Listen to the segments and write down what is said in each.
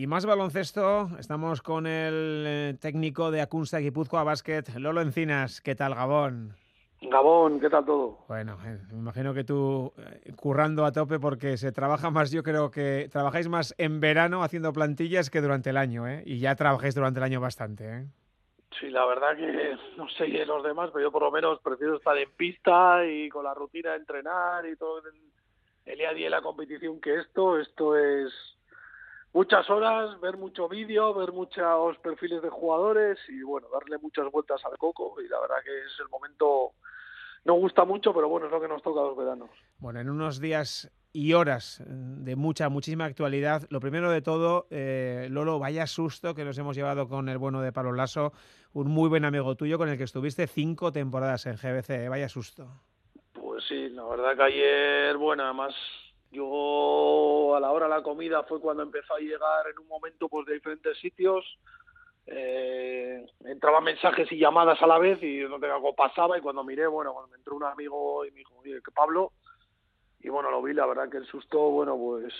Y más baloncesto, estamos con el eh, técnico de Acunsa Guipúzcoa Basket, Lolo Encinas. ¿Qué tal, Gabón? Gabón, ¿qué tal todo? Bueno, eh, me imagino que tú eh, currando a tope porque se trabaja más, yo creo que trabajáis más en verano haciendo plantillas que durante el año, ¿eh? Y ya trabajáis durante el año bastante, ¿eh? Sí, la verdad que no sé los demás, pero yo por lo menos prefiero estar en pista y con la rutina de entrenar y todo el, el día a día de la competición que esto. Esto es muchas horas, ver mucho vídeo, ver muchos perfiles de jugadores y bueno, darle muchas vueltas al coco y la verdad que es el momento, no gusta mucho, pero bueno, es lo que nos toca los veranos. Bueno, en unos días y horas de mucha, muchísima actualidad. Lo primero de todo, eh, Lolo, vaya susto que nos hemos llevado con el bueno de Pablo Lasso, un muy buen amigo tuyo con el que estuviste cinco temporadas en GBC, ¿eh? vaya susto. Pues sí, la verdad que ayer, bueno, además yo a la hora de la comida fue cuando empezó a llegar en un momento pues de diferentes sitios. Eh, entraban mensajes y llamadas a la vez y no algo pasaba y cuando miré, bueno, cuando me entró un amigo y me dijo, oye, que Pablo, y bueno, lo vi, la verdad que el susto, bueno, pues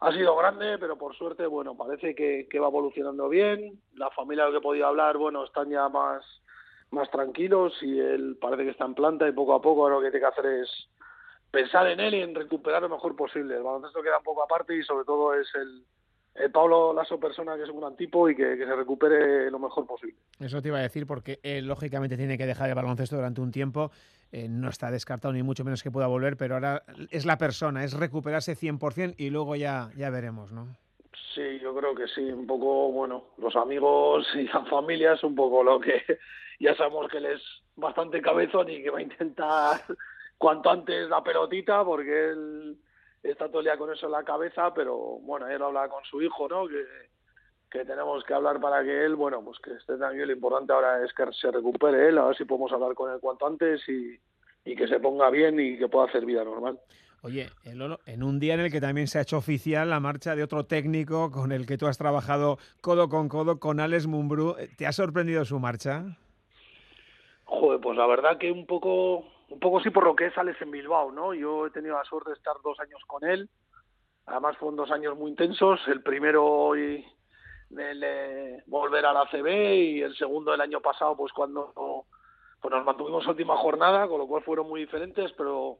ha sido grande, pero por suerte, bueno, parece que, va evolucionando bien. La familia que podía hablar, bueno, están ya más, más tranquilos y él parece que está en planta y poco a poco lo que tiene que hacer es pensar en él y en recuperar lo mejor posible. El baloncesto queda un poco aparte y sobre todo es el, el Pablo Lasso persona que es un gran tipo y que, que, se recupere lo mejor posible. Eso te iba a decir porque él lógicamente tiene que dejar el baloncesto durante un tiempo, eh, no está descartado ni mucho menos que pueda volver, pero ahora es la persona, es recuperarse 100% y luego ya, ya veremos, ¿no? Sí, yo creo que sí, un poco, bueno, los amigos y la familia es un poco lo que ya sabemos que él es bastante cabezón y que va a intentar cuanto antes la pelotita porque él está todo el día con eso en la cabeza, pero bueno, él habla con su hijo, ¿no? Que, que tenemos que hablar para que él, bueno, pues que esté tranquilo. Lo importante ahora es que se recupere él, a ver si podemos hablar con él cuanto antes y, y que se ponga bien y que pueda hacer vida normal. Oye, en un día en el que también se ha hecho oficial la marcha de otro técnico con el que tú has trabajado codo con codo, con Alex Mumbrú, ¿te ha sorprendido su marcha? Joder, pues la verdad que un poco un poco sí por lo que es Alex en Bilbao, ¿no? Yo he tenido la suerte de estar dos años con él, además fueron dos años muy intensos, el primero y el, eh, volver a la CB y el segundo el año pasado pues cuando pues nos mantuvimos última jornada, con lo cual fueron muy diferentes, pero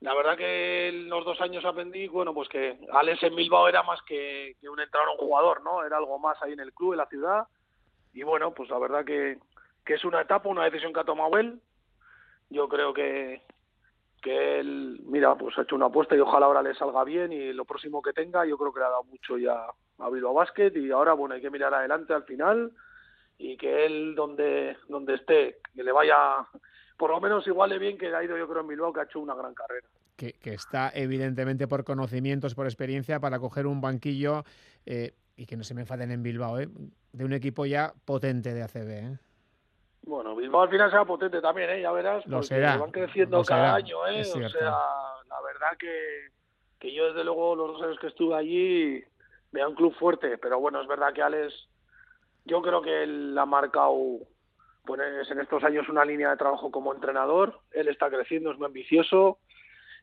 la verdad que en los dos años aprendí, bueno, pues que Alex en Bilbao era más que, que un entrenador, un jugador, ¿no? Era algo más ahí en el club, en la ciudad, y bueno, pues la verdad que, que es una etapa, una decisión que ha tomado él, yo creo que, que él, mira, pues ha hecho una apuesta y ojalá ahora le salga bien y lo próximo que tenga, yo creo que le ha dado mucho ya a Bilbao Basket y ahora, bueno, hay que mirar adelante al final y que él donde, donde esté, que le vaya por lo menos igual de bien que ha ido yo creo en Bilbao, que ha hecho una gran carrera. Que, que está evidentemente por conocimientos, por experiencia, para coger un banquillo eh, y que no se me enfaden en Bilbao, ¿eh? de un equipo ya potente de ACB. ¿eh? Bueno, Bilbao al final será potente también, ¿eh? ya verás, lo porque será, van creciendo lo cada será, año, ¿eh? o sea, la verdad que, que yo desde luego los dos años que estuve allí veo un club fuerte, pero bueno, es verdad que Alex, yo creo que él ha marcado pues en estos años una línea de trabajo como entrenador, él está creciendo, es muy ambicioso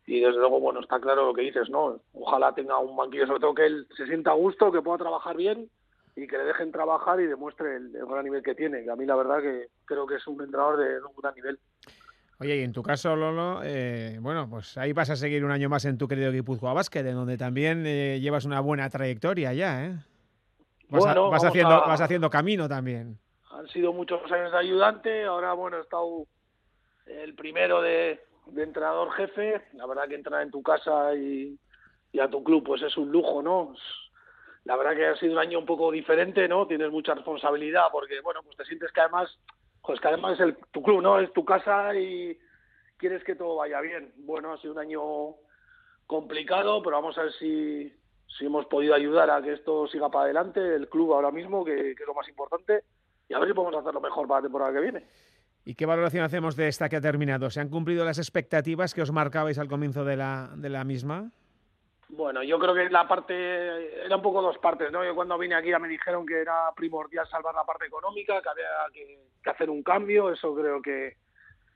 y desde luego, bueno, está claro lo que dices, ¿no? Ojalá tenga un banquillo, sobre todo que él se sienta a gusto, que pueda trabajar bien y que le dejen trabajar y demuestre el, el, gran nivel que tiene. Que a mí la verdad que creo que es un entrenador de, un gran nivel. Oye, y en tu caso, Lolo, eh, bueno, pues ahí vas a seguir un año más en tu querido Guipúzcoa Basket, en donde también eh, llevas una buena trayectoria ya, ¿eh? Vas, bueno, a, vas vamos haciendo, a- vas haciendo camino también. Han sido muchos años de ayudante, ahora bueno, he estado el primero de, de entrenador jefe. La verdad que entrenar en tu casa y, y a tu club pues es un lujo, ¿no? La verdad que ha sido un año un poco diferente, ¿no? Tienes mucha responsabilidad porque, bueno, pues te sientes que además, pues que además es el, tu club, ¿no? Es tu casa y quieres que todo vaya bien. Bueno, ha sido un año complicado, pero vamos a ver si, si hemos podido ayudar a que esto siga para adelante, el club ahora mismo, que, es lo más importante, y a ver si podemos hacerlo mejor para la temporada que viene. ¿Y qué valoración hacemos de esta que ha terminado? ¿Se han cumplido las expectativas que os marcabais al comienzo de la, de la misma? Bueno, yo creo que la parte, era un poco dos partes, ¿no? Yo cuando vine aquí ya me dijeron que era primordial salvar la parte económica, que había que, que hacer un cambio, eso creo que,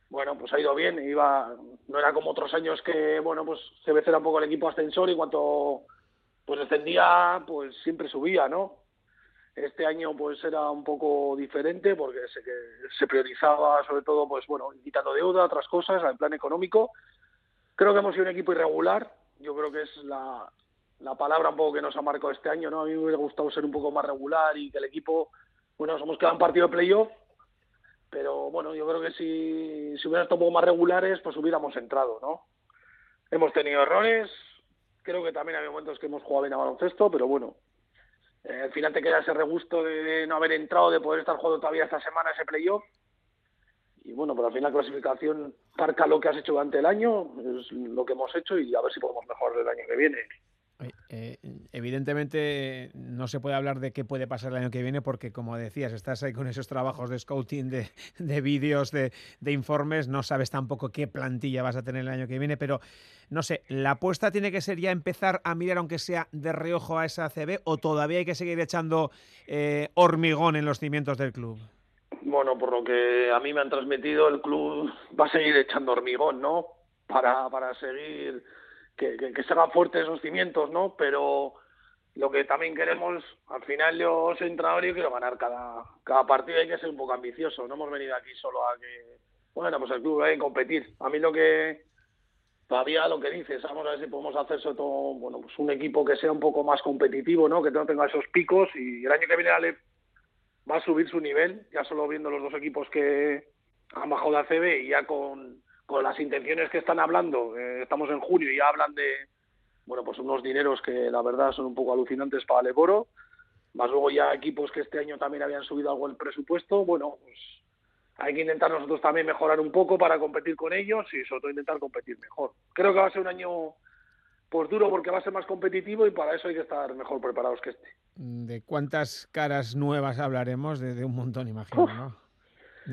bueno, pues ha ido bien, iba, no era como otros años que, bueno, pues se era un poco el equipo ascensor y cuanto pues descendía, pues siempre subía, ¿no? Este año pues era un poco diferente porque se, se priorizaba sobre todo, pues bueno, quitando deuda, otras cosas, al plan económico. Creo que hemos sido un equipo irregular, yo creo que es la, la palabra un poco que nos ha marcado este año, ¿no? A mí me hubiera gustado ser un poco más regular y que el equipo, bueno, nos hemos quedado en partido de playoff, pero bueno, yo creo que si, si hubieran estado un poco más regulares, pues hubiéramos entrado, ¿no? Hemos tenido errores, creo que también había momentos que hemos jugado bien a baloncesto, pero bueno, eh, al final te queda ese regusto de no haber entrado, de poder estar jugando todavía esta semana ese playoff. Y bueno, pero al final la clasificación marca lo que has hecho durante el año, es lo que hemos hecho y a ver si podemos mejorar el año que viene. Eh, evidentemente no se puede hablar de qué puede pasar el año que viene porque, como decías, estás ahí con esos trabajos de scouting, de, de vídeos, de, de, informes, no sabes tampoco qué plantilla vas a tener el año que viene, pero no sé, ¿la apuesta tiene que ser ya empezar a mirar, aunque sea de reojo a esa CB, o todavía hay que seguir echando eh, hormigón en los cimientos del club? Bueno, por lo que a mí me han transmitido, el club va a seguir echando hormigón, ¿no? Para, para seguir que, que, que se hagan fuertes esos cimientos, ¿no? Pero lo que también queremos, al final yo soy entrenador y quiero ganar cada, cada partido, hay que ser un poco ambicioso, no hemos venido aquí solo a que, bueno, pues el club hay que competir. A mí lo que, todavía lo que dices, vamos a ver si podemos hacer todo, bueno, pues un equipo que sea un poco más competitivo, ¿no? Que no tenga esos picos y el año que viene Ale va a subir su nivel, ya solo viendo los dos equipos que han bajado de ACB y ya con con las intenciones que están hablando, estamos en junio y ya hablan de, bueno, pues unos dineros que la verdad son un poco alucinantes para Leboro, más luego ya equipos que este año también habían subido algo el presupuesto, bueno, pues hay que intentar nosotros también mejorar un poco para competir con ellos y sobre todo intentar competir mejor. Creo que va a ser un año pues duro porque va a ser más competitivo y para eso hay que estar mejor preparados que este. ¿De cuántas caras nuevas hablaremos? De, de un montón, imagino, Uf. ¿no?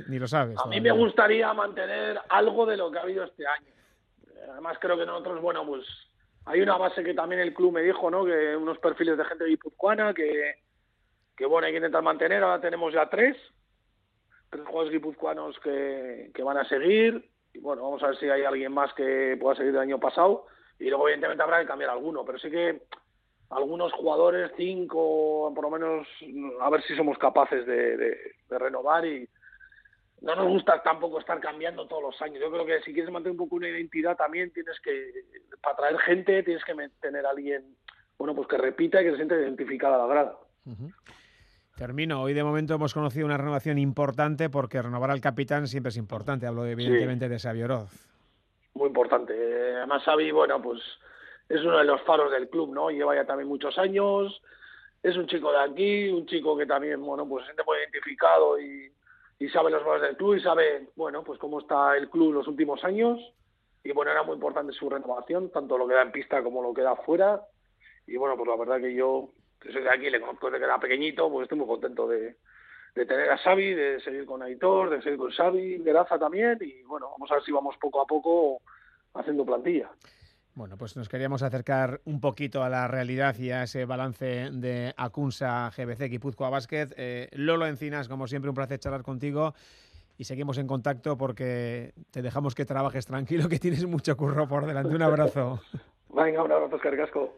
Ni lo sabes. A mí me gustaría mantener algo de lo que ha habido este año. Además, creo que nosotros, bueno, pues hay una base que también el club me dijo, ¿no? Que unos perfiles de gente guipuzcoana que, que bueno, hay que intentar mantener. Ahora tenemos ya tres, tres jugadores guipuzcoanos que, que van a seguir. Y bueno, vamos a ver si hay alguien más que pueda seguir del año pasado. Y luego, evidentemente, habrá que cambiar alguno. Pero sí que algunos jugadores, cinco, por lo menos, a ver si somos capaces de, de, de renovar y, no nos gusta tampoco estar cambiando todos los años. Yo creo que si quieres mantener un poco una identidad también tienes que, para atraer gente, tienes que tener a alguien, bueno, pues que repita y que se siente identificada a la grada. Uh -huh. Termino. Hoy de momento hemos conocido una renovación importante porque renovar al capitán siempre es importante. Hablo evidentemente sí. de Xavi Oroz. Muy importante. Además Xavi, bueno, pues es uno de los faros del club, ¿no? Lleva ya también muchos años. Es un chico de aquí, un chico que también, bueno, pues se siente muy identificado y y sabe los valores del club y sabe, bueno, pues cómo está el club los últimos años. Y bueno, era muy importante su renovación, tanto lo que da en pista como lo que da fuera. Y bueno, pues la verdad que yo, que soy de aquí, le conozco desde que era pequeñito, pues estoy muy contento de, de tener a Xavi, de seguir con Aitor, de seguir con Xavi, de Rafa también. Y bueno, vamos a ver si vamos poco a poco haciendo plantilla. Bueno, pues nos queríamos acercar un poquito a la realidad y a ese balance de Acunsa GBC Guipúzcoa Basket. Eh, Lolo Encinas, como siempre, un placer charlar contigo y seguimos en contacto porque te dejamos que trabajes tranquilo, que tienes mucho curro por delante. Un abrazo. Venga, un abrazo, Cargasco.